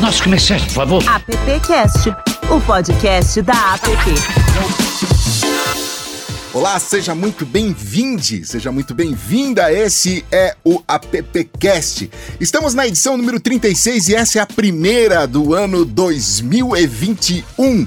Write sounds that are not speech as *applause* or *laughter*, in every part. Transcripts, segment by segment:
nossos comerciais, por favor. AppCast, o podcast da App. Olá, seja muito bem-vinde, seja muito bem-vinda. Esse é o AppCast. Estamos na edição número 36 e essa é a primeira do ano 2021.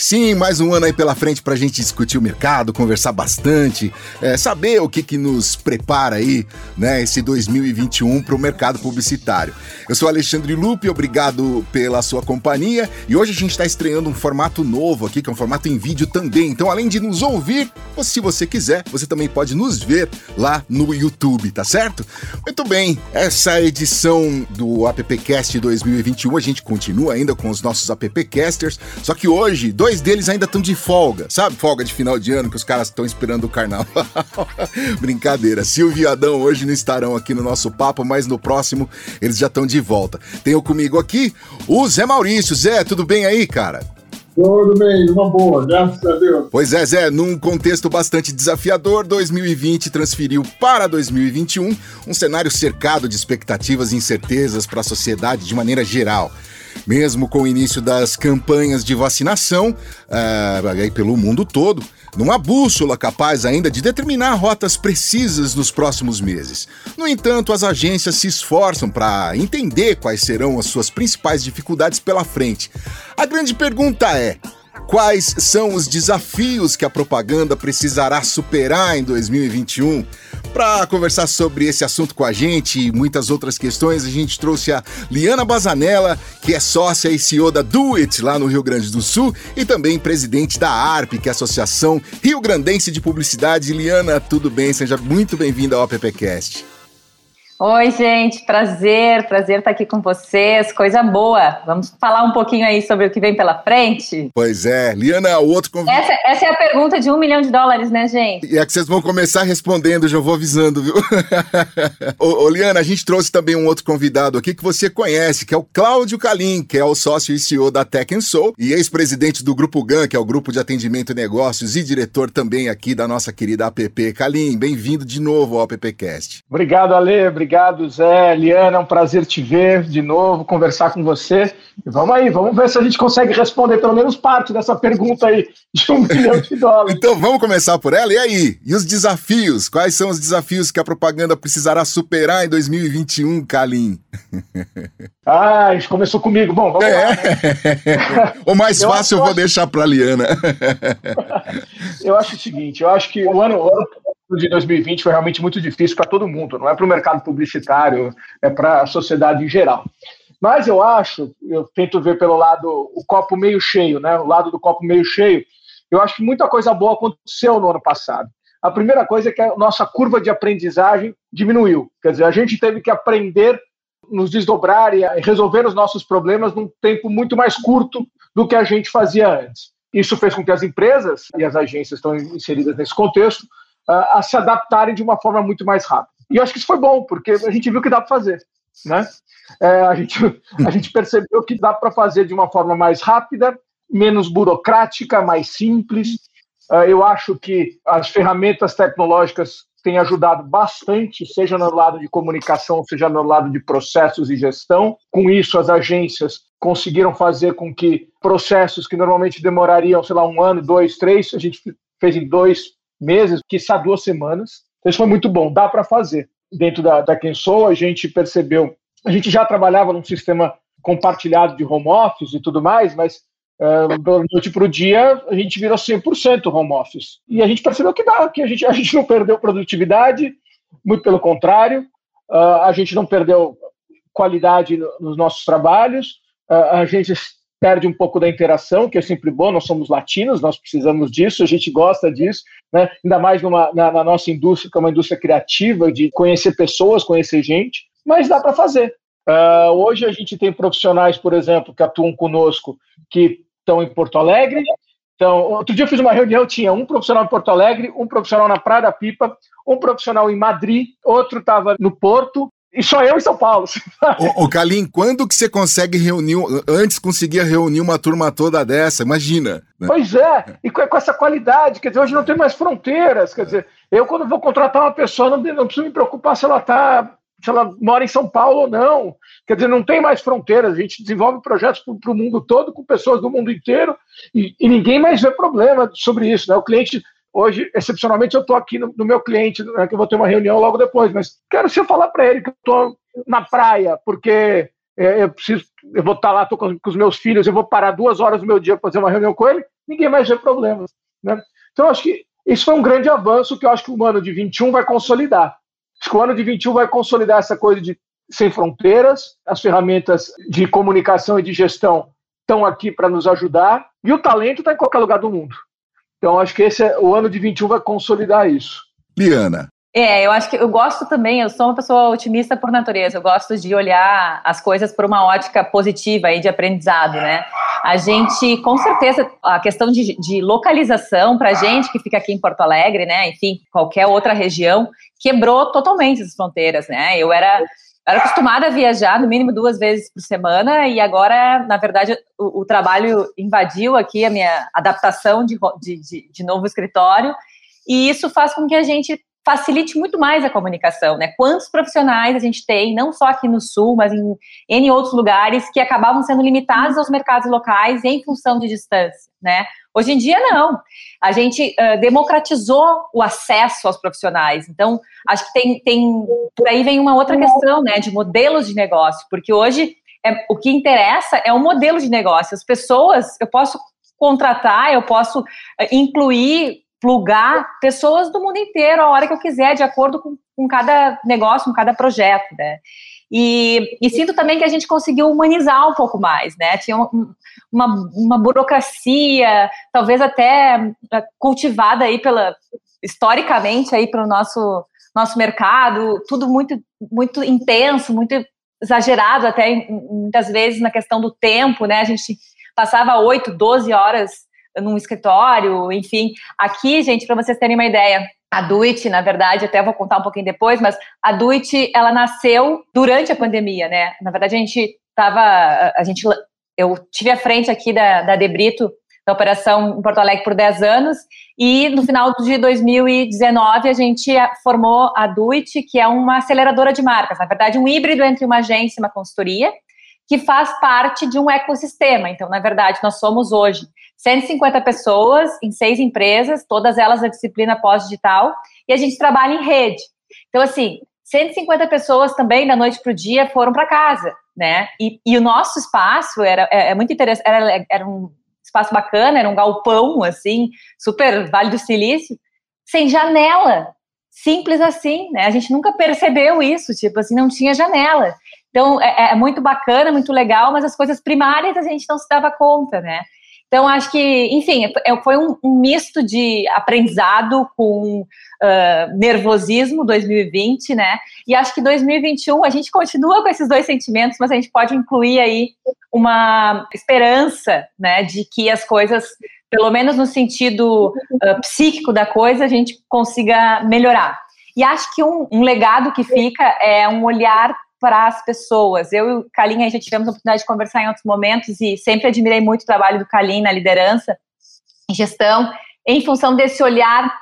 Sim, mais um ano aí pela frente para a gente discutir o mercado, conversar bastante, é, saber o que, que nos prepara aí, né, esse 2021 para o mercado publicitário. Eu sou Alexandre Lupe, obrigado pela sua companhia e hoje a gente está estreando um formato novo aqui, que é um formato em vídeo também. Então, além de nos ouvir, se você quiser, você também pode nos ver lá no YouTube, tá certo? Muito bem, essa edição do AppCast 2021 a gente continua ainda com os nossos AppCasters, só que hoje dois deles ainda estão de folga, sabe? Folga de final de ano que os caras estão esperando o carnaval. *laughs* Brincadeira. Silvio e Adão hoje não estarão aqui no nosso papo, mas no próximo eles já estão de volta. Tenho comigo aqui o Zé Maurício. Zé, tudo bem aí, cara? Tudo bem, uma boa, graças a Deus. Pois é, Zé, num contexto bastante desafiador, 2020 transferiu para 2021 um cenário cercado de expectativas e incertezas para a sociedade de maneira geral. Mesmo com o início das campanhas de vacinação uh, pelo mundo todo, há bússola capaz ainda de determinar rotas precisas nos próximos meses. No entanto, as agências se esforçam para entender quais serão as suas principais dificuldades pela frente. A grande pergunta é: Quais são os desafios que a propaganda precisará superar em 2021? Para conversar sobre esse assunto com a gente e muitas outras questões, a gente trouxe a Liana Bazanella, que é sócia e CEO da Do It lá no Rio Grande do Sul e também presidente da ARP, que é a Associação Rio Grandense de Publicidade. Liana, tudo bem? Seja muito bem-vinda ao AppCast. Oi, gente, prazer, prazer estar aqui com vocês, coisa boa. Vamos falar um pouquinho aí sobre o que vem pela frente? Pois é, Liana, o outro convite. Essa, essa, é a pergunta de um milhão de dólares, né, gente? E é que vocês vão começar respondendo, já vou avisando, viu? *laughs* ô, ô, Liana, a gente trouxe também um outro convidado aqui que você conhece, que é o Cláudio Calim, que é o sócio e CEO da Tech Soul e ex-presidente do Grupo GAN, que é o Grupo de Atendimento e Negócios, e diretor também aqui da nossa querida app. Calim, bem-vindo de novo ao AppCast. Obrigado, Ale, obrigado Obrigado, Zé. Liana, é um prazer te ver de novo, conversar com você. E vamos aí, vamos ver se a gente consegue responder pelo menos parte dessa pergunta aí de um *laughs* milhão de dólares. então vamos começar por ela. E aí? E os desafios? Quais são os desafios que a propaganda precisará superar em 2021, Kalim? *laughs* ah, isso começou comigo. Bom, vamos é. lá. *laughs* o mais eu fácil eu vou acho... deixar para a Liana. eu acho o seguinte, eu acho que o ano, o ano de 2020 foi realmente muito difícil para todo mundo, não é para o mercado publicitário, é para a sociedade em geral. Mas eu acho, eu tento ver pelo lado, o copo meio cheio, né? O lado do copo meio cheio. Eu acho que muita coisa boa aconteceu no ano passado. A primeira coisa é que a nossa curva de aprendizagem diminuiu. Quer dizer, a gente teve que aprender, nos desdobrar e resolver os nossos problemas num tempo muito mais curto do que a gente fazia antes. Isso fez com que as empresas e as agências estão inseridas nesse contexto a se adaptarem de uma forma muito mais rápida. E eu acho que isso foi bom, porque a gente viu que dá para fazer. Né? É, a, gente, a gente percebeu que dá para fazer de uma forma mais rápida, menos burocrática, mais simples. Uh, eu acho que as ferramentas tecnológicas têm ajudado bastante, seja no lado de comunicação, seja no lado de processos e gestão. Com isso, as agências conseguiram fazer com que processos que normalmente demorariam, sei lá, um ano, dois, três, a gente fez em dois, meses, que está duas semanas. Então, isso foi muito bom, dá para fazer. Dentro da, da Kensou, a gente percebeu, a gente já trabalhava num sistema compartilhado de home office e tudo mais, mas uh, da noite para o dia a gente virou 100% home office. E a gente percebeu que dá, que a gente, *laughs* a gente não perdeu produtividade, muito pelo contrário, uh, a gente não perdeu qualidade nos nossos trabalhos, uh, a gente perde um pouco da interação, que é sempre bom, nós somos latinos, nós precisamos disso, a gente gosta disso, né? ainda mais numa, na, na nossa indústria, que é uma indústria criativa, de conhecer pessoas, conhecer gente, mas dá para fazer. Uh, hoje a gente tem profissionais, por exemplo, que atuam conosco, que estão em Porto Alegre. Então, outro dia eu fiz uma reunião, tinha um profissional em Porto Alegre, um profissional na Praia da Pipa, um profissional em Madrid, outro estava no Porto, e só eu em São Paulo. Ô, ô Kalim, quando que você consegue reunir, antes conseguia reunir uma turma toda dessa, imagina. Né? Pois é, e com, essa qualidade, quer dizer, hoje não tem mais fronteiras, quer dizer, eu quando vou contratar uma pessoa, não, não preciso me preocupar se ela está se ela mora em São Paulo ou não. Quer dizer, não tem mais fronteiras. A gente desenvolve projetos para o mundo todo, com pessoas do mundo inteiro, e, e, ninguém mais vê problema sobre isso. Né? O cliente, hoje, excepcionalmente, eu estou aqui no, no, meu cliente, né, que eu vou ter uma reunião logo depois, mas quero se eu falar para ele que eu estou na praia, porque é, eu preciso, eu vou estar tá lá, estou com, com, os meus filhos, eu vou parar duas horas do meu dia para fazer uma reunião com ele, ninguém mais vê problemas. Né? Então, acho que isso foi um grande avanço que eu acho que o ano de 21 vai consolidar. Acho que o ano de 21 vai consolidar essa coisa de sem fronteiras, as ferramentas de comunicação e de gestão estão aqui para nos ajudar, e o talento está em qualquer lugar do mundo. Então, acho que esse é, o ano de 21 vai consolidar isso. Liana. É, eu acho que eu gosto também, eu sou uma pessoa otimista por natureza, eu gosto de olhar as coisas por uma ótica positiva e de aprendizado, né? A gente, com certeza, a questão de, de localização para a gente que fica aqui em Porto Alegre, né? Enfim, qualquer outra região, quebrou totalmente as fronteiras, né? Eu era era acostumada a viajar no mínimo duas vezes por semana e agora, na verdade, o, o trabalho invadiu aqui a minha adaptação de, de, de, novo escritório e isso faz com que a gente facilite muito mais a comunicação, né? Quantos profissionais a gente tem, não só aqui no Sul, mas em N outros lugares, que acabavam sendo limitados aos mercados locais em função de distância, né? Hoje em dia, não. A gente uh, democratizou o acesso aos profissionais. Então, acho que tem, tem. Por aí vem uma outra questão, né? De modelos de negócio, porque hoje é, o que interessa é o modelo de negócio. As pessoas, eu posso contratar, eu posso incluir plugar pessoas do mundo inteiro a hora que eu quiser, de acordo com, com cada negócio, com cada projeto, né? E, e, sinto também que a gente conseguiu humanizar um pouco mais, né? Tinha uma, uma burocracia, talvez até é, cultivada aí pela historicamente aí pelo nosso nosso mercado, tudo muito muito intenso, muito exagerado até muitas vezes na questão do tempo, né? A gente passava 8, 12 horas num escritório, enfim. Aqui, gente, para vocês terem uma ideia, a Duit, na verdade, até vou contar um pouquinho depois, mas a Duit, ela nasceu durante a pandemia, né? Na verdade, a gente estava, a gente, eu tive à frente aqui da, da Debrito, da operação em Porto Alegre por 10 anos, e no final de 2019 a gente formou a Duit, que é uma aceleradora de marcas, na verdade, um híbrido entre uma agência e uma consultoria, que faz parte de um ecossistema. Então, na verdade, nós somos hoje 150 pessoas em seis empresas, todas elas da disciplina pós-digital, e a gente trabalha em rede. Então, assim, 150 pessoas também, da noite para o dia, foram para casa, né? E, e, o nosso espaço era é, é muito interessante, era, era um espaço bacana, era um galpão, assim, super Vale do Silício, sem janela, simples assim, né? A gente nunca percebeu isso, tipo assim, não tinha janela. Então, é, é, muito bacana, muito legal, mas as coisas primárias a gente não se dava conta, né? Então, acho que, enfim, é, foi um, um misto de aprendizado com uh, nervosismo 2020, né? E acho que 2021 a gente continua com esses dois sentimentos, mas a gente pode incluir aí uma esperança, né, de que as coisas, pelo menos no sentido uh, psíquico da coisa, a gente consiga melhorar. E acho que um, um legado que fica é um olhar para as pessoas. Eu e o Kalim, já tivemos a oportunidade de conversar em outros momentos e sempre admirei muito o trabalho do Kalim na liderança e gestão, em função desse olhar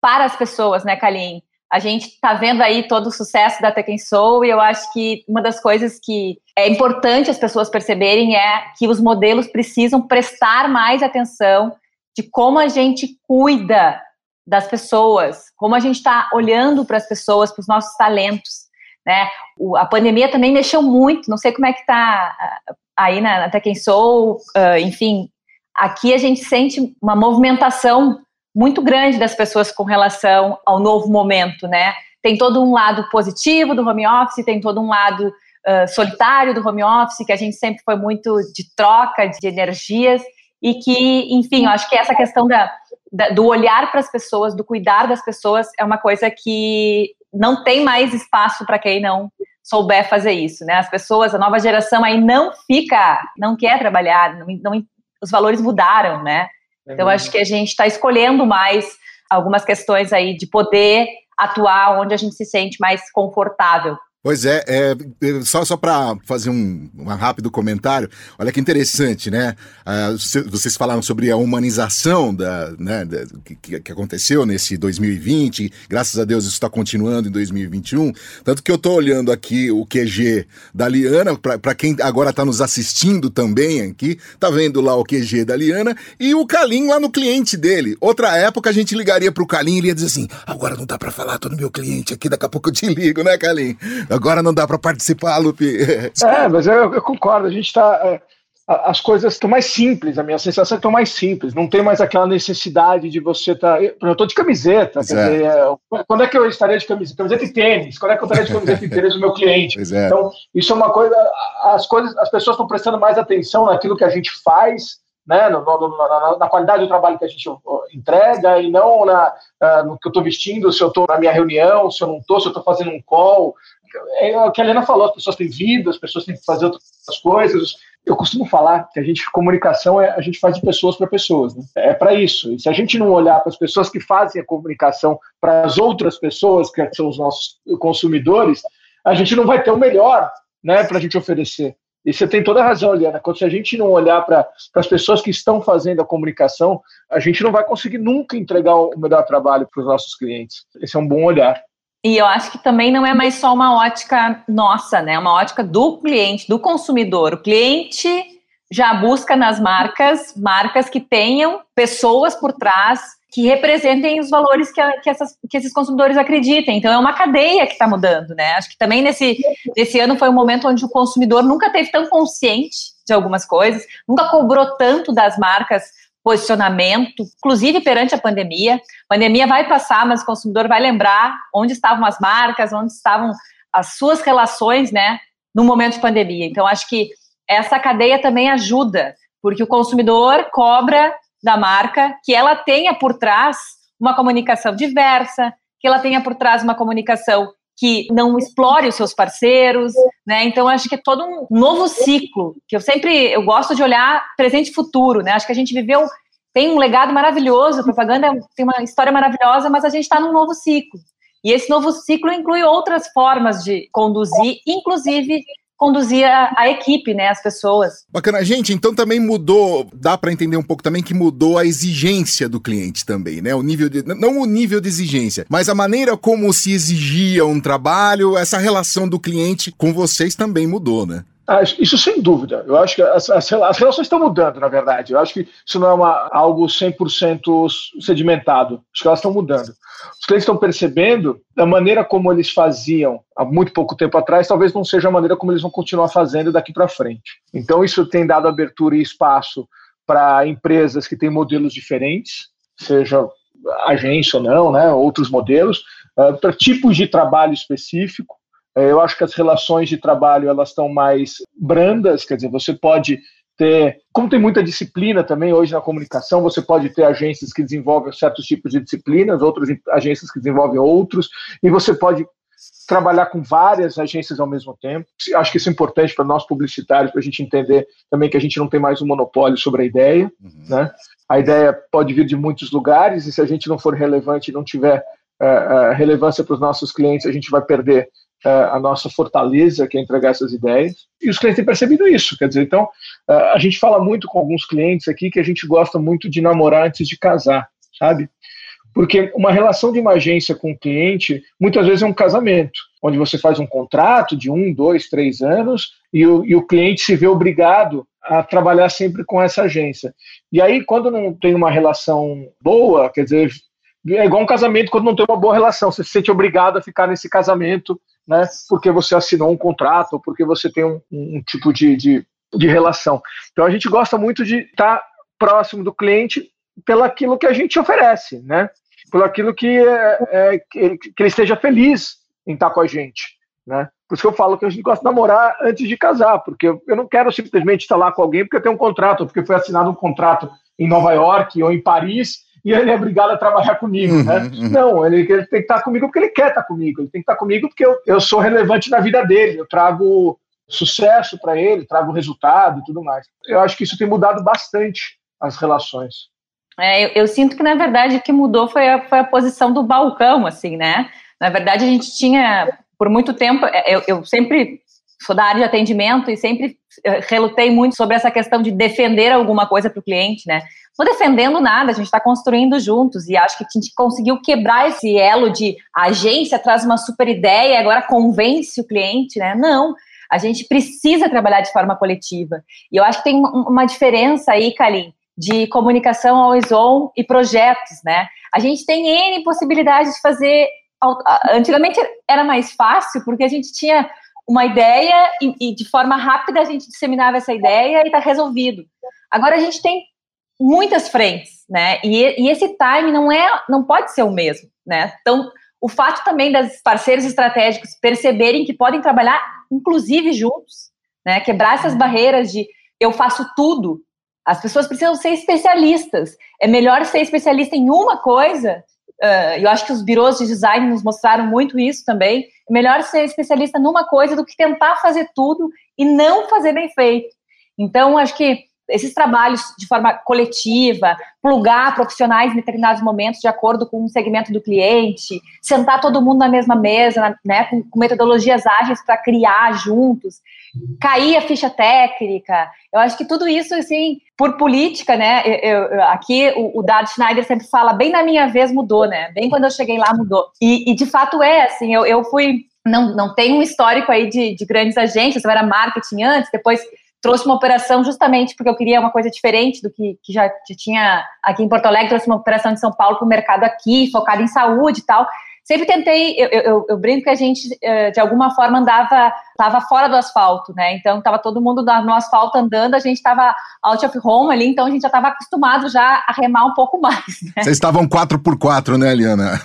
para as pessoas, né, Kalim? A gente está vendo aí todo o sucesso da Tekken Soul e eu acho que uma das coisas que é importante as pessoas perceberem é que os modelos precisam prestar mais atenção de como a gente cuida das pessoas, como a gente está olhando para as pessoas, para os nossos talentos. Né? O, a pandemia também mexeu muito, não sei como é que está ah, aí na, Até Quem Sou, uh, enfim, aqui a gente sente uma movimentação muito grande das pessoas com relação ao novo momento, né? Tem todo um lado positivo do home office, tem todo um lado uh, solitário do home office, que a gente sempre foi muito de troca de energias, e que, enfim, eu acho que essa questão da, da do olhar para as pessoas, do cuidar das pessoas, é uma coisa que não tem mais espaço para quem não souber fazer isso, né? As pessoas, a nova geração aí não fica, não quer trabalhar, não, não os valores mudaram, né? É então acho que a gente está escolhendo mais algumas questões aí de poder atuar onde a gente se sente mais confortável. Pois é, é só, só para fazer um, um, rápido comentário, olha que interessante, né? Uh, vocês falaram sobre a humanização da, né, da, que, que aconteceu nesse 2020, graças a Deus isso está continuando em 2021. Tanto que eu estou olhando aqui o QG da Liana, para quem agora está nos assistindo também aqui, tá vendo lá o QG da Liana e o Calim lá no cliente dele. Outra época a gente ligaria para o Calim e ele ia dizer assim: agora não dá para falar, tô no meu cliente aqui, daqui a pouco eu te ligo, né, Calim? Agora não dá para participar, Lupe. *laughs* É, mas eu, eu concordo. A gente está. É, as coisas estão mais simples, a minha sensação é que estão mais simples. Não tem mais aquela necessidade de você estar. Tá, eu estou de camiseta. Quer dizer, é, quando é que eu estaria de camiseta? Camiseta e tênis. Quando é que eu estaria de camiseta e *laughs* tênis do meu cliente? É. Então, isso é uma coisa. As coisas, as pessoas estão prestando mais atenção naquilo que a gente faz né, no, no, na, na, qualidade do trabalho que a gente entrega e não na, uh, no que eu estou vestindo, se eu estou na minha reunião, se eu não estou, se eu estou fazendo um call. É o que a Helena falou, as pessoas têm vida, as pessoas têm que fazer outras coisas. Eu costumo falar que a gente, comunicação, é, a gente faz de pessoas para pessoas. Né? É para isso. E se a gente não olhar para as pessoas que fazem a comunicação para as outras pessoas, que são os nossos consumidores, a gente não vai ter o melhor né, para a gente oferecer. E você tem toda a razão, Liana. Quando se a gente não olhar para as pessoas que estão fazendo a comunicação, a gente não vai conseguir nunca entregar o melhor trabalho para os nossos clientes. Esse é um bom olhar. E eu acho que também não é mais só uma ótica nossa, né? É uma ótica do cliente, do consumidor. O cliente já busca nas marcas marcas que tenham pessoas por trás que representem os valores que, que, essas, que esses consumidores acreditem. Então, é uma cadeia que está mudando, né? Acho que também nesse, nesse ano foi um momento onde o consumidor nunca teve tão consciente de algumas coisas, nunca cobrou tanto das marcas posicionamento, inclusive perante a pandemia. A pandemia vai passar, mas o consumidor vai lembrar onde estavam as marcas, onde estavam as suas relações, né, no momento de pandemia. Então, acho que essa cadeia também ajuda, porque o consumidor cobra da marca, que ela tenha por trás uma comunicação diversa, que ela tenha por trás uma comunicação que não explore os seus parceiros, né? Então acho que é todo um novo ciclo que eu sempre eu gosto de olhar presente e futuro, né? Acho que a gente viveu tem um legado maravilhoso, a propaganda tem uma história maravilhosa, mas a gente está num novo ciclo. E esse novo ciclo inclui outras formas de conduzir, inclusive conduzir a, a, equipe, né, as pessoas. Bacana, gente, então também mudou, dá para entender um pouco também que mudou a exigência do cliente também, né? O nível de, não o nível de exigência, mas a maneira como se exigia um trabalho, essa relação do cliente com vocês também mudou, né? Ah, isso sem dúvida. Eu acho que as, as, as, relações estão mudando, na verdade. Eu acho que isso não é uma, algo 100% sedimentado. Acho que elas estão mudando. Os clientes estão percebendo da maneira como eles faziam há muito pouco tempo atrás, talvez não seja a maneira como eles vão continuar fazendo daqui para frente. Então, isso tem dado abertura e espaço para empresas que têm modelos diferentes, seja agência ou não, né, outros modelos, uh, para tipos de trabalho específico. É, eu acho que as relações de trabalho elas estão mais brandas, quer dizer, você pode ter, como tem muita disciplina também hoje na comunicação, você pode ter agências que desenvolvem certos tipos de disciplinas, outras agências que desenvolvem outros, e você pode trabalhar com várias agências ao mesmo tempo. Acho que isso é importante para nós publicitários, para a gente entender também que a gente não tem mais um monopólio sobre a ideia, uhum. né? A ideia pode vir de muitos lugares e se a gente não for relevante e não tiver uh, uh, relevância para os nossos clientes, a gente vai perder a nossa fortaleza, que é entregar essas ideias. E os clientes têm percebido isso. Quer dizer, então, a gente fala muito com alguns clientes aqui que a gente gosta muito de namorar antes de casar, sabe? Porque uma relação de uma agência com o cliente, muitas vezes é um casamento, onde você faz um contrato de um, dois, três anos e o, e o cliente se vê obrigado a trabalhar sempre com essa agência. E aí, quando não tem uma relação boa, quer dizer, é igual um casamento quando não tem uma boa relação, você se sente obrigado a ficar nesse casamento né, porque você assinou um contrato, ou porque você tem um, um tipo de, de, de, relação. Então a gente gosta muito de estar tá próximo do cliente pelo aquilo que a gente oferece, né? Pelo aquilo que, é, é, que, ele, que ele esteja feliz em estar tá com a gente, né? Por isso que eu falo que a gente gosta de namorar antes de casar, porque eu não quero simplesmente estar lá com alguém porque eu tenho um contrato, porque foi assinado um contrato em Nova York ou em Paris e ele é obrigado a trabalhar comigo, uhum, né? Uhum. Não, ele, ele, tem que estar comigo porque ele quer estar comigo, ele tem que estar comigo porque eu, eu sou relevante na vida dele, eu trago sucesso para ele, trago resultado e tudo mais. Eu acho que isso tem mudado bastante as relações. É, eu, eu, sinto que, na verdade, o que mudou foi a, foi a posição do balcão, assim, né? Na verdade, a gente tinha por muito tempo, é, eu, eu sempre sou da área de atendimento e sempre eh, relutei muito sobre essa questão de defender alguma coisa para o cliente, né? Não defendendo nada, a gente está construindo juntos e acho que a gente conseguiu quebrar esse elo de agência traz uma super ideia e agora convence o cliente, né? Não, a gente precisa trabalhar de forma coletiva. E eu acho que tem uma diferença aí, Kalim, de comunicação ao on e projetos, né? A gente tem N possibilidades de fazer. Antigamente era mais fácil, porque a gente tinha uma ideia e, e de forma rápida a gente disseminava essa ideia e está resolvido. Agora a gente tem muitas frentes, né? E, e, esse time não é, não pode ser o mesmo, né? Então, o fato também das parceiros estratégicos perceberem que podem trabalhar, inclusive juntos, né? Quebrar essas barreiras de eu faço tudo. As pessoas precisam ser especialistas. É melhor ser especialista em uma coisa. Uh, eu acho que os birôs de design nos mostraram muito isso também. É melhor ser especialista numa coisa do que tentar fazer tudo e não fazer bem feito. Então, acho que esses trabalhos de forma coletiva, plugar profissionais em determinados momentos de acordo com o segmento do cliente, sentar todo mundo na mesma mesa, né, com, com metodologias ágeis para criar juntos, cair a ficha técnica. Eu acho que tudo isso, assim, por política, né? Eu, eu, aqui o, o Dado Schneider sempre fala, bem na minha vez mudou, né? Bem quando eu cheguei lá mudou. E, e de fato é, assim, eu, eu fui não, não tem um histórico aí de, de grandes agências, eu era marketing antes, depois trouxe uma operação justamente porque eu queria uma coisa diferente do que, que já, tinha aqui em Porto Alegre, trouxe uma operação de São Paulo para o mercado aqui, focada em saúde e tal. Sempre tentei, eu, eu, eu brinco que a gente, eh, de alguma forma, andava, estava fora do asfalto, né? Então, estava todo mundo no asfalto andando, a gente estava out of home ali, então a gente já estava acostumado já a remar um pouco mais. Né? Vocês estavam 4x4, né, Eliana? *laughs*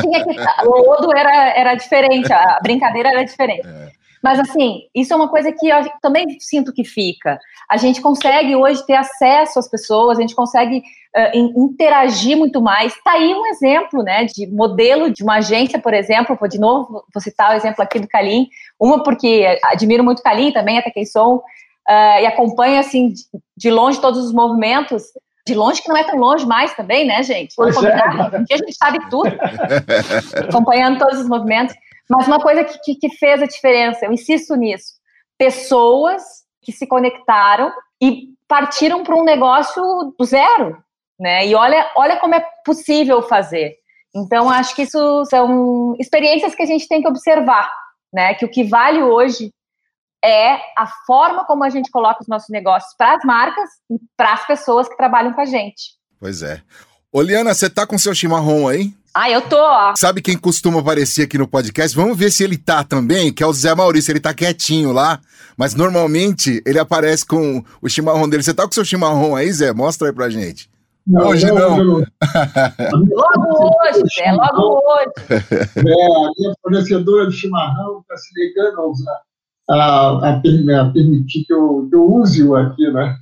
Que, o lodo era, era diferente, a brincadeira era diferente. É. Mas, assim, isso é uma coisa que eu também sinto que fica. A gente consegue hoje ter acesso às pessoas, a gente consegue uh, interagir muito mais. Está aí um exemplo, né, de modelo de uma agência, por exemplo, vou de novo, vou citar o exemplo aqui do Calim, uma porque admiro muito o Calim, também até quem sou, uh, e acompanho, assim, de longe todos os movimentos, de longe que não é tão longe mais também, né, gente? Pois é. A gente sabe tudo, *laughs* acompanhando todos os movimentos. Mas uma coisa que, que, que fez a diferença, eu insisto nisso, pessoas que se conectaram e partiram para um negócio do zero, né? E olha, olha como é possível fazer. Então, acho que isso são experiências que a gente tem que observar, né? Que o que vale hoje é a forma como a gente coloca os nossos negócios para as marcas e para as pessoas que trabalham com a gente. Pois é. Oliana, você tá com seu chimarrão aí? Ah, eu tô. Sabe quem costuma aparecer aqui no podcast? Vamos ver se ele tá também, que é o Zé Maurício. Ele tá quietinho lá, mas normalmente ele aparece com o chimarrão dele. Você tá com seu chimarrão aí, Zé? Mostra aí pra gente. Não, hoje não. não. logo hoje, Zé, logo hoje. É, a minha fornecedora de chimarrão está se negando a, usar, a, a, a permitir que eu, que eu use-o aqui, né?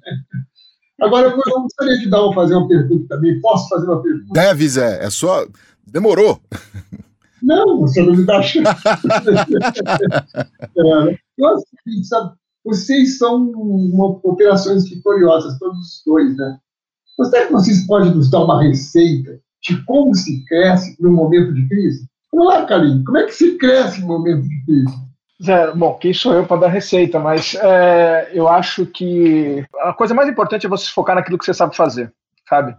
Agora, eu gostaria de dar, fazer uma pergunta também. Posso fazer uma pergunta? Deve, Zé. É só. Demorou. Não, você não me dá chance. *laughs* é, eu sabe, vocês são uma, operações vitoriosas, todos os dois, né? Será que vocês podem nos dar uma receita de como se cresce no momento de crise? Vamos lá, Karim, como é que se cresce no momento de crise? Zé, bom, quem sou eu para dar receita, mas é, eu acho que a coisa mais importante é você focar naquilo que você sabe fazer, sabe?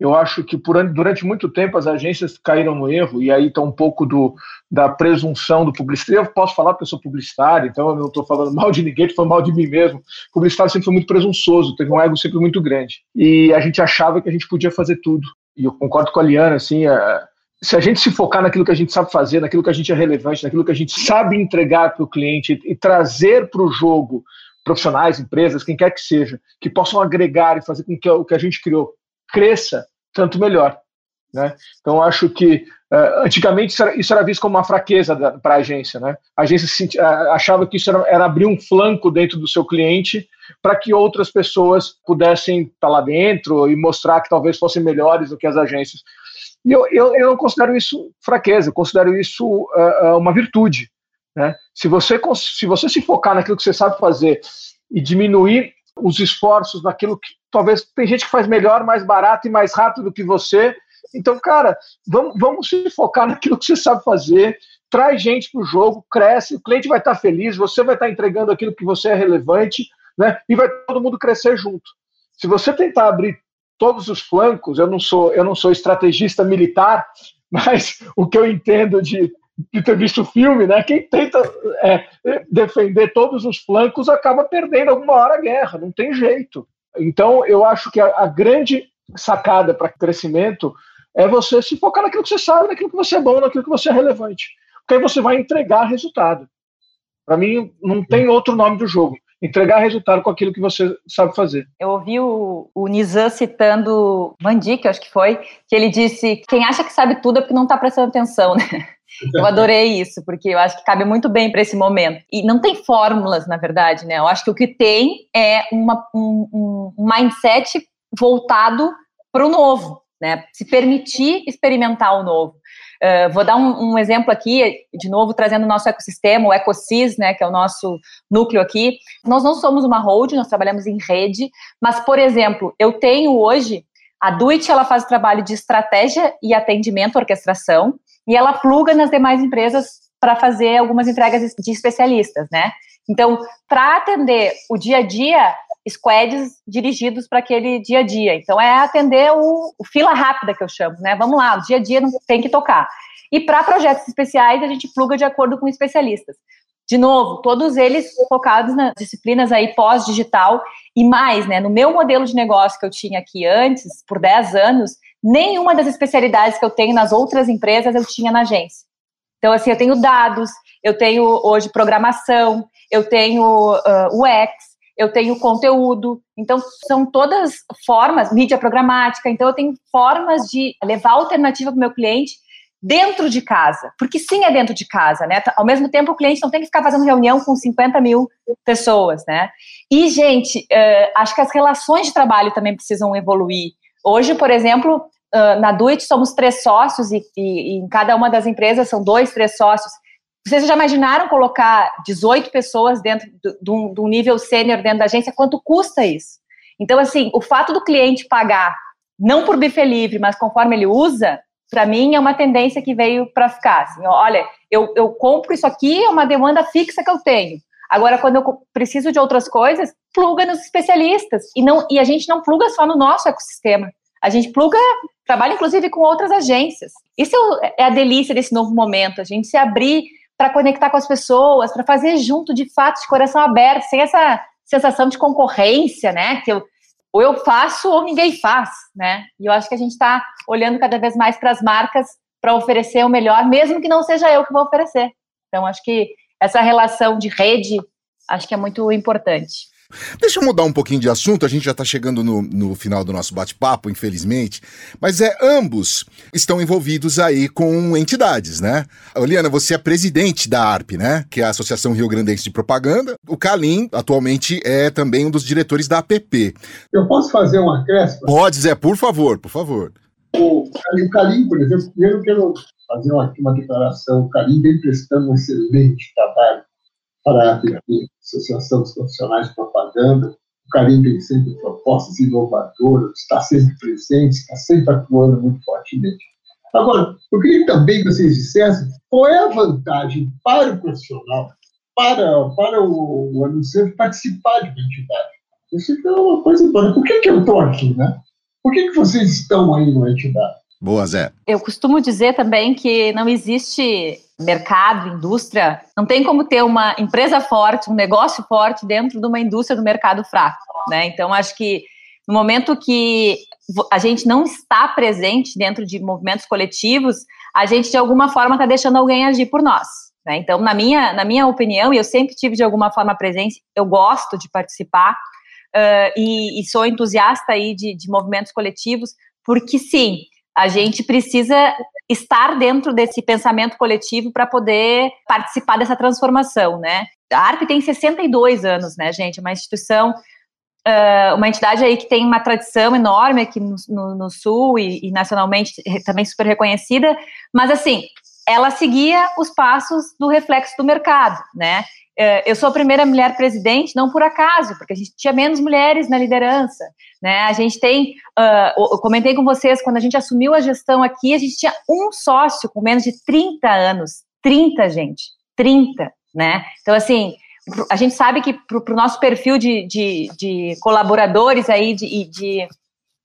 Eu acho que por, durante muito tempo as agências caíram no erro, e aí está um pouco do, da presunção do publicitário. Eu posso falar porque eu sou publicitário, então eu não estou falando *laughs* mal de ninguém, estou falando mal de mim mesmo. O publicitário sempre foi muito presunçoso, teve um ego sempre muito grande. E a gente achava que a gente podia fazer tudo. E eu concordo com a Liana, assim, é, se a gente se focar naquilo que a gente sabe fazer, naquilo que a gente é relevante, naquilo que a gente sabe entregar para o cliente e, e trazer para o jogo profissionais, empresas, quem quer que seja, que possam agregar e fazer com que o que a gente criou cresça, tanto melhor. Né? Então, acho que uh, antigamente isso era, isso era, visto como uma fraqueza para a agência. Né? A agência uh, achava que isso era, era, abrir um flanco dentro do seu cliente para que outras pessoas pudessem estar tá lá dentro e mostrar que talvez fossem melhores do que as agências. E eu, eu, eu não considero isso fraqueza, eu considero isso uh, uma virtude. Né? Se, você, se você se focar naquilo que você sabe fazer e diminuir os esforços naquilo que talvez tem gente que faz melhor, mais barato e mais rápido do que você. Então, cara, vamos, vamos se focar naquilo que você sabe fazer traz gente para o jogo, cresce, o cliente vai estar feliz, você vai estar entregando aquilo que você é relevante, né? E vai todo mundo crescer junto. Se você tentar abrir todos os flancos, eu não sou, eu não sou estrategista militar, *laughs* mas o que eu entendo de, de ter visto o filme, né? Quem tenta é, defender todos os flancos acaba perdendo alguma hora a guerra, não tem jeito. Então, eu acho que a, a grande sacada para crescimento é você se focar naquilo que você sabe, naquilo que você é bom, naquilo que você é relevante. Porque aí você vai entregar resultado. Para mim, não tem outro nome do jogo. Entregar resultado com aquilo que você sabe fazer. Eu ouvi o, o Nizam citando Mandi, que eu acho que foi, que ele disse: quem acha que sabe tudo é porque não está prestando atenção, né? *laughs* Eu adorei isso, porque eu acho que cabe muito bem para esse momento. E não tem fórmulas, na verdade, né? Eu acho que o que tem é uma, um, um mindset voltado para o novo, né? Se permitir experimentar o novo. Uh, vou dar um, um, exemplo aqui, de novo, trazendo o nosso ecossistema, o EcoSys, né, que é o nosso núcleo aqui. Nós não somos uma hold, nós trabalhamos em rede, mas, por exemplo, eu tenho hoje, a Duit, ela faz o trabalho de estratégia e atendimento, orquestração, e ela pluga nas demais empresas para fazer algumas entregas de especialistas, né? Então, para atender o dia a dia, squads dirigidos para aquele dia a dia. Então, é atender o, o, fila rápida que eu chamo, né? Vamos lá, o dia a dia não tem que tocar. E para projetos especiais, a gente pluga de acordo com especialistas. De novo, todos eles focados nas disciplinas aí pós-digital e mais, né? No meu modelo de negócio que eu tinha aqui antes, por 10 anos, nenhuma das especialidades que eu tenho nas outras empresas eu tinha na agência. Então, assim, eu tenho dados, eu tenho hoje programação, eu tenho uh, UX, eu tenho conteúdo. Então, são todas formas, mídia programática. Então, eu tenho formas de levar alternativa para o meu cliente dentro de casa. Porque sim, é dentro de casa, né? Ao mesmo tempo, o cliente não tem que ficar fazendo reunião com 50 mil pessoas, né? E, gente, uh, acho que as relações de trabalho também precisam evoluir. Hoje, por exemplo, uh, na Duit somos três sócios e, e, e em cada uma das empresas são dois, três sócios. Vocês já imaginaram colocar 18 pessoas dentro de um nível sênior dentro da agência? Quanto custa isso? Então, assim, o fato do cliente pagar, não por buffet livre, mas conforme ele usa, para mim é uma tendência que veio para ficar. Assim, olha, eu, eu compro isso aqui, é uma demanda fixa que eu tenho. Agora, quando eu preciso de outras coisas, pluga nos especialistas. E, não, e a gente não pluga só no nosso ecossistema. A gente pluga, trabalha inclusive com outras agências. Isso é a delícia desse novo momento, a gente se abrir para conectar com as pessoas, para fazer junto, de fato, de coração aberto, sem essa sensação de concorrência, né? Que eu, ou eu faço ou ninguém faz, né? E eu acho que a gente está olhando cada vez mais para as marcas para oferecer o melhor, mesmo que não seja eu que vou oferecer. Então, acho que essa relação de rede, acho que é muito importante. Deixa eu mudar um pouquinho de assunto, a gente já está chegando no, no final do nosso bate-papo, infelizmente, mas é ambos estão envolvidos aí com entidades, né? Oliana, você é presidente da ARP, né? Que é a Associação Rio Grandense de Propaganda. O Calim, atualmente, é também um dos diretores da APP. Eu posso fazer uma acréscimo? Pode, Zé, por favor, por favor. O, Calim, por exemplo, primeiro quero fazer uma, uma declaração. O Calim vem prestando um excelente trabalho para a APP, Associação dos Profissionais de Propaganda. O Carim tem sempre propostas inovadoras, está sempre presente, está sempre atuando muito fortemente. Agora, eu queria também que vocês dissessem qual é a vantagem para o profissional, para, para o, o anunciante participar de uma entidade. Isso é uma coisa importante. Por que, que eu estou aqui, né? Por que, que vocês estão aí numa entidade? Boa, Zé. Eu costumo dizer também que não existe mercado, indústria, não tem como ter uma empresa forte, um negócio forte dentro de uma indústria do mercado fraco, né? Então, acho que no momento que a gente não está presente dentro de movimentos coletivos, a gente de alguma forma está deixando alguém agir por nós. Né? Então, na minha, na minha opinião, e eu sempre tive de alguma forma presente, eu gosto de participar uh, e, e, sou entusiasta aí de, de movimentos coletivos, porque sim, a gente precisa estar dentro desse pensamento coletivo para poder participar dessa transformação, né? A ARP tem 62 anos, né, gente? É uma instituição, uma entidade aí que tem uma tradição enorme aqui no, no, no Sul e, e, nacionalmente também super reconhecida, mas assim, ela seguia os passos do reflexo do mercado, né? É, eu sou a primeira mulher presidente, não por acaso, porque a gente tinha menos mulheres na liderança. Né? A gente tem, uh, eu comentei com vocês, quando a gente assumiu a gestão aqui, a gente tinha um sócio com menos de 30 anos 30, gente. 30, né? Então, assim, a gente sabe que para o nosso perfil de, de, de, colaboradores aí, de, de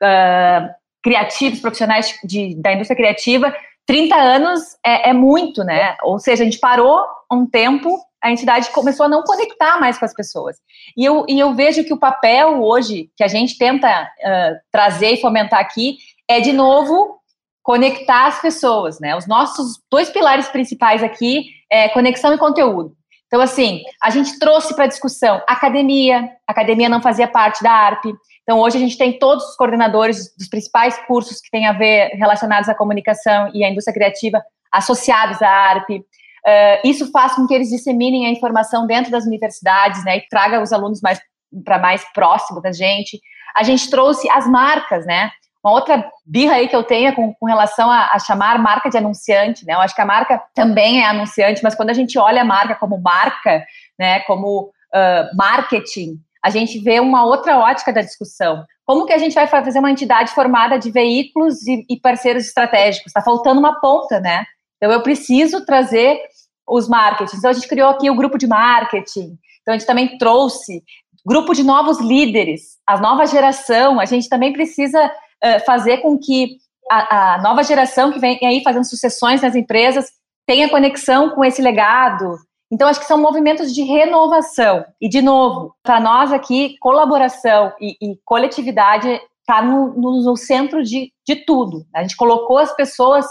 uh, criativos, profissionais de, da indústria criativa, 30 anos é, é, muito, né? Ou seja, a gente parou um tempo, a entidade começou a não conectar mais com as pessoas. E eu, e eu vejo que o papel hoje, que a gente tenta uh, trazer e fomentar aqui, é de novo conectar as pessoas, né? Os nossos dois pilares principais aqui é conexão e conteúdo. Então, assim, a gente trouxe para discussão academia, a academia não fazia parte da ARP. Então, hoje a gente tem todos os coordenadores dos principais cursos que têm a ver relacionados à comunicação e à indústria criativa associados à ARP. Uh, isso faz com que eles disseminem a informação dentro das universidades, né, e traga os alunos mais para mais próximo da gente. A gente trouxe as marcas, né? Uma outra birra aí que eu tenho com, com relação a, a, chamar marca de anunciante, né? Eu acho que a marca também é anunciante, mas quando a gente olha a marca como marca, né, como uh, marketing, a gente vê uma outra ótica da discussão. Como que a gente vai fazer uma entidade formada de veículos e, e parceiros estratégicos? Está faltando uma ponta, né? Então eu preciso trazer os marketings. Então a gente criou aqui o grupo de marketing. Então a gente também trouxe grupo de novos líderes, a nova geração. A gente também precisa uh, fazer com que a, a, nova geração que vem aí fazendo sucessões nas empresas tenha conexão com esse legado. Então, acho que são movimentos de renovação. E, de novo, para nós aqui, colaboração e, e coletividade está no, no, no, centro de, de tudo. A gente colocou as pessoas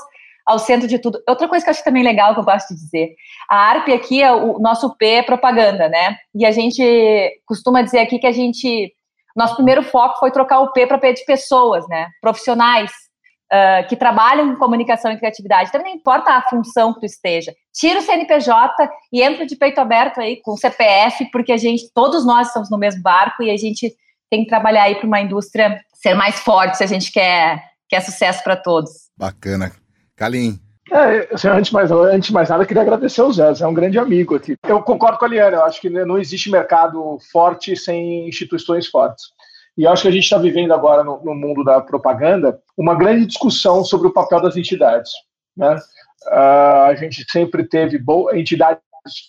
ao centro de tudo. Outra coisa que eu acho também legal, que eu gosto de dizer, a ARP aqui, é o nosso P é propaganda, né? E a gente costuma dizer aqui que a gente nosso primeiro foco foi trocar o P para P de pessoas, né? Profissionais uh, que trabalham em comunicação e criatividade. Então, não importa a função que tu esteja. Tira o CNPJ e entra de peito aberto aí com o CPF, porque a gente, todos nós estamos no mesmo barco e a gente tem que trabalhar aí para uma indústria ser mais forte se a gente quer, quer sucesso para todos. Bacana. Kalim, é, assim, antes, mais, antes de mais nada, queria agradecer ao Zé, é um grande amigo aqui. Eu concordo com a Liana, eu acho que não existe mercado forte sem instituições fortes. E eu acho que a gente está vivendo agora, no, no, mundo da propaganda, uma grande discussão sobre o papel das entidades. Né? Uh, a gente sempre teve entidades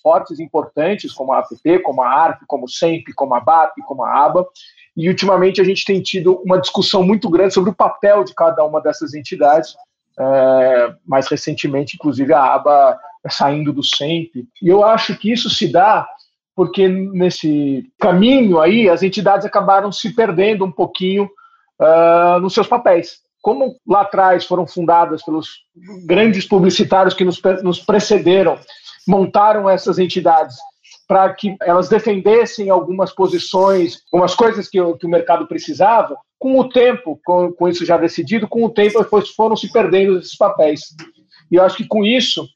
fortes, importantes, como a APP, como a ARP, como o SEMP, como a BAP, como a ABA, e ultimamente a gente tem tido uma discussão muito grande sobre o papel de cada uma dessas entidades, é, mais recentemente, inclusive, a aba saindo do SEMP. E eu acho que isso se dá porque nesse caminho aí as entidades acabaram se perdendo um pouquinho uh, nos seus papéis. Como lá atrás foram fundadas pelos grandes publicitários que nos, nos precederam, montaram essas entidades para que elas defendessem algumas posições, algumas coisas que, que o mercado precisava, com o tempo, com, com isso já decidido, com o tempo foram se perdendo esses papéis. E eu acho que com isso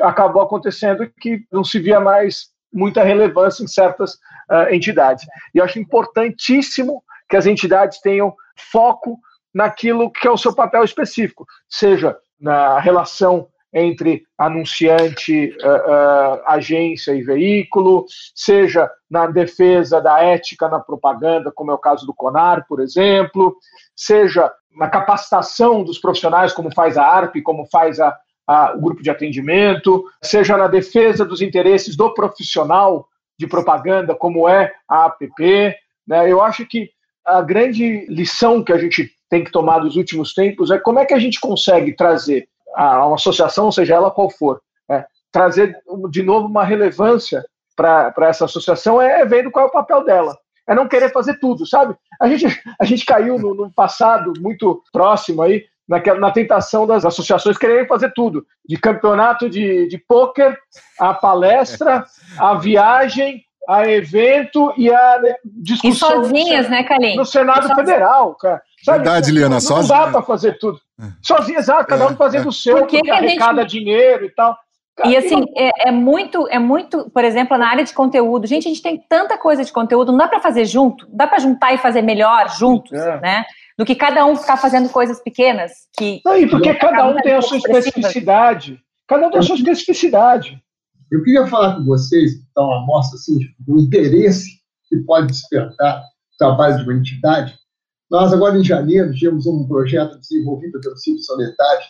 acabou acontecendo que não se via mais muita relevância em certas uh, entidades. E eu acho importantíssimo que as entidades tenham foco naquilo que é o seu papel específico, seja na relação entre anunciante, uh, uh, agência e veículo, seja na defesa da ética na propaganda, como é o caso do CONAR, por exemplo, seja na capacitação dos profissionais, como faz a ARP, como faz a, a, o grupo de atendimento, seja na defesa dos interesses do profissional de propaganda, como é a APP. Né? Eu acho que a grande lição que a gente tem que tomar dos últimos tempos é como é que a gente consegue trazer a uma associação, seja ela qual for, é, trazer de novo uma relevância para essa associação é vendo qual é o papel dela. É não querer fazer tudo, sabe? A gente, a gente caiu no, no passado muito próximo aí, naquela, na tentação das associações quererem fazer tudo. De campeonato de, de pôquer, a palestra, a viagem, a evento e a discussão. E sozinhas, no, né, Kalim? No Senado Federal, cara. Sabe? Verdade, Liana, só Não dá para fazer tudo. É. Sozinha, exato, cada um é, fazendo é. o seu, porque, porque arrecada gente... dinheiro e tal. e assim, é, é, muito, é muito, por exemplo, na área de conteúdo. Gente, a gente tem tanta coisa de conteúdo, não dá para fazer junto, não dá para juntar e fazer melhor juntos, é. né? Do que cada um ficar fazendo coisas pequenas. Que, não, e porque cada um tem a sua especificidade. Cada um tem a sua especificidade. Eu queria falar com vocês, dar uma amostra assim, do interesse que pode despertar o trabalho de uma entidade nós, agora em janeiro, tínhamos um projeto desenvolvido pelo Ciro Soledade,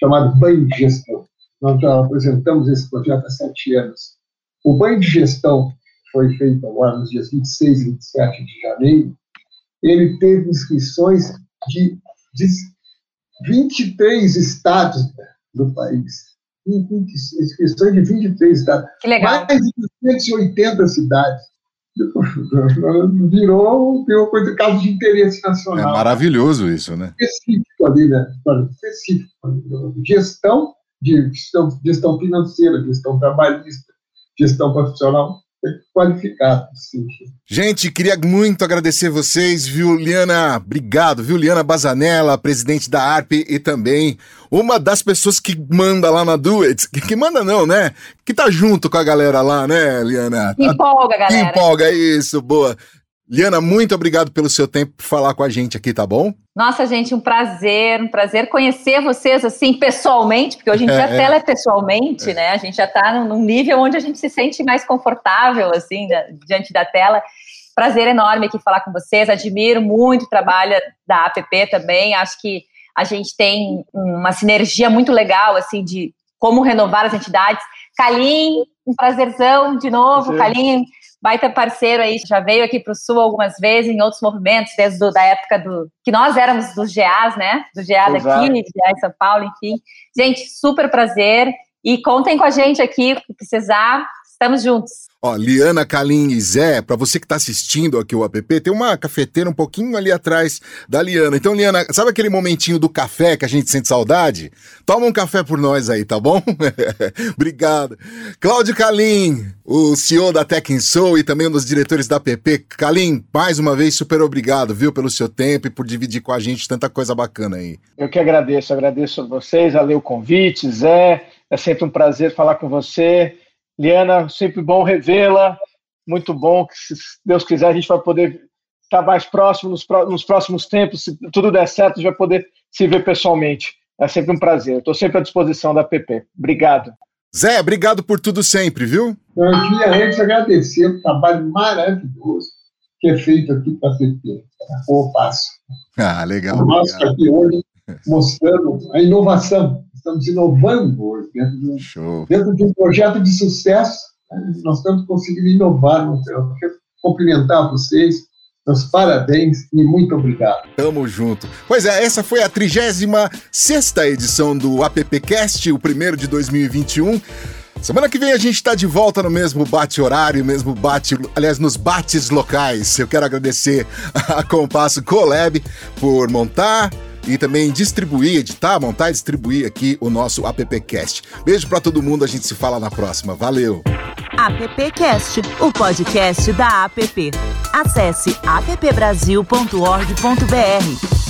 chamado Banho de Gestão. nós já apresentamos esse projeto há sete anos. O banho de gestão foi feito agora nos dias 26 e 27 de janeiro. Ele teve inscrições de, de 23 estados do país. Inscrições de 23 estados. Que legal. Mais de 280 cidades. *laughs* Virou, virou coisa caso de interesse nacional. É maravilhoso isso, né? Específico ali, né? Específico. Gestão, de gestão, gestão financeira, gestão trabalhista, gestão profissional qualificado. Sim. Gente, queria muito agradecer vocês, viu, Liana? Obrigado, viu, Liana Bazanella, presidente da ARP e também uma das pessoas que manda lá na Do It. Que, que manda não, né? Que tá junto com a galera lá, né, Liana? Que empolga, galera. Que empolga, isso, boa. Liana, muito obrigado pelo seu tempo por falar com a gente aqui, tá bom? Nossa, gente, um prazer, um prazer conhecer vocês assim pessoalmente, porque hoje em dia a tela é pessoalmente, é. né? A gente já está num nível onde a gente se sente mais confortável assim da, diante da tela. Prazer enorme aqui falar com vocês. Admiro muito o trabalho da APP também. Acho que a gente tem uma sinergia muito legal assim de como renovar as entidades. Calim, um prazerzão de novo, Calim baita parceiro aí, já veio aqui para o Sul algumas vezes, em outros movimentos, desde do, da época do. que nós éramos dos GAs, né? Do GA daqui, GA em São Paulo, enfim. Gente, super prazer. E contem com a gente aqui, que precisar, estamos juntos. Ó, Liana, Kalim e Zé, para você que tá assistindo aqui o app, tem uma cafeteira um pouquinho ali atrás da Liana. Então, Liana, sabe aquele momentinho do café que a gente sente saudade? Toma um café por nós aí, tá bom? *laughs* Obrigado. Cláudio Kalim, o CEO da Tech Soul e também um dos diretores da app. Kalim, mais uma vez, super obrigado, viu, pelo seu tempo e por dividir com a gente tanta coisa bacana aí. Eu que agradeço, agradeço a vocês, a ler o convite, Zé, é sempre um prazer falar com você. Liana, sempre bom revê-la, muito bom, que se Deus quiser a gente vai poder estar mais próximo nos, nos próximos tempos, se tudo der certo, a gente vai poder se ver pessoalmente. É sempre um prazer. Estou sempre à disposição da PP. Obrigado. Zé, obrigado por tudo sempre, viu? Eu queria antes agradecer o trabalho maravilhoso que é feito aqui para a PP, o Passo. Ah, legal. Nós aqui hoje mostrando a inovação estamos inovando hoje, dentro de um, dentro de um projeto de sucesso, né? nós estamos conseguindo inovar. Eu quero cumprimentar vocês, meus parabéns e muito obrigado. Tamo junto. Pois é, essa foi a 36 edição do AppCast, o primeiro de 2021. Semana que vem a gente está de volta no mesmo bate-horário, mesmo bate, aliás, nos bates locais. Eu quero agradecer *laughs* a Compasso Colab por montar, e também distribuir, editar, montar e distribuir aqui o nosso AppCast. Beijo para todo mundo, a gente se fala na próxima. Valeu! AppCast, o podcast da App. Acesse appbrasil.org.br.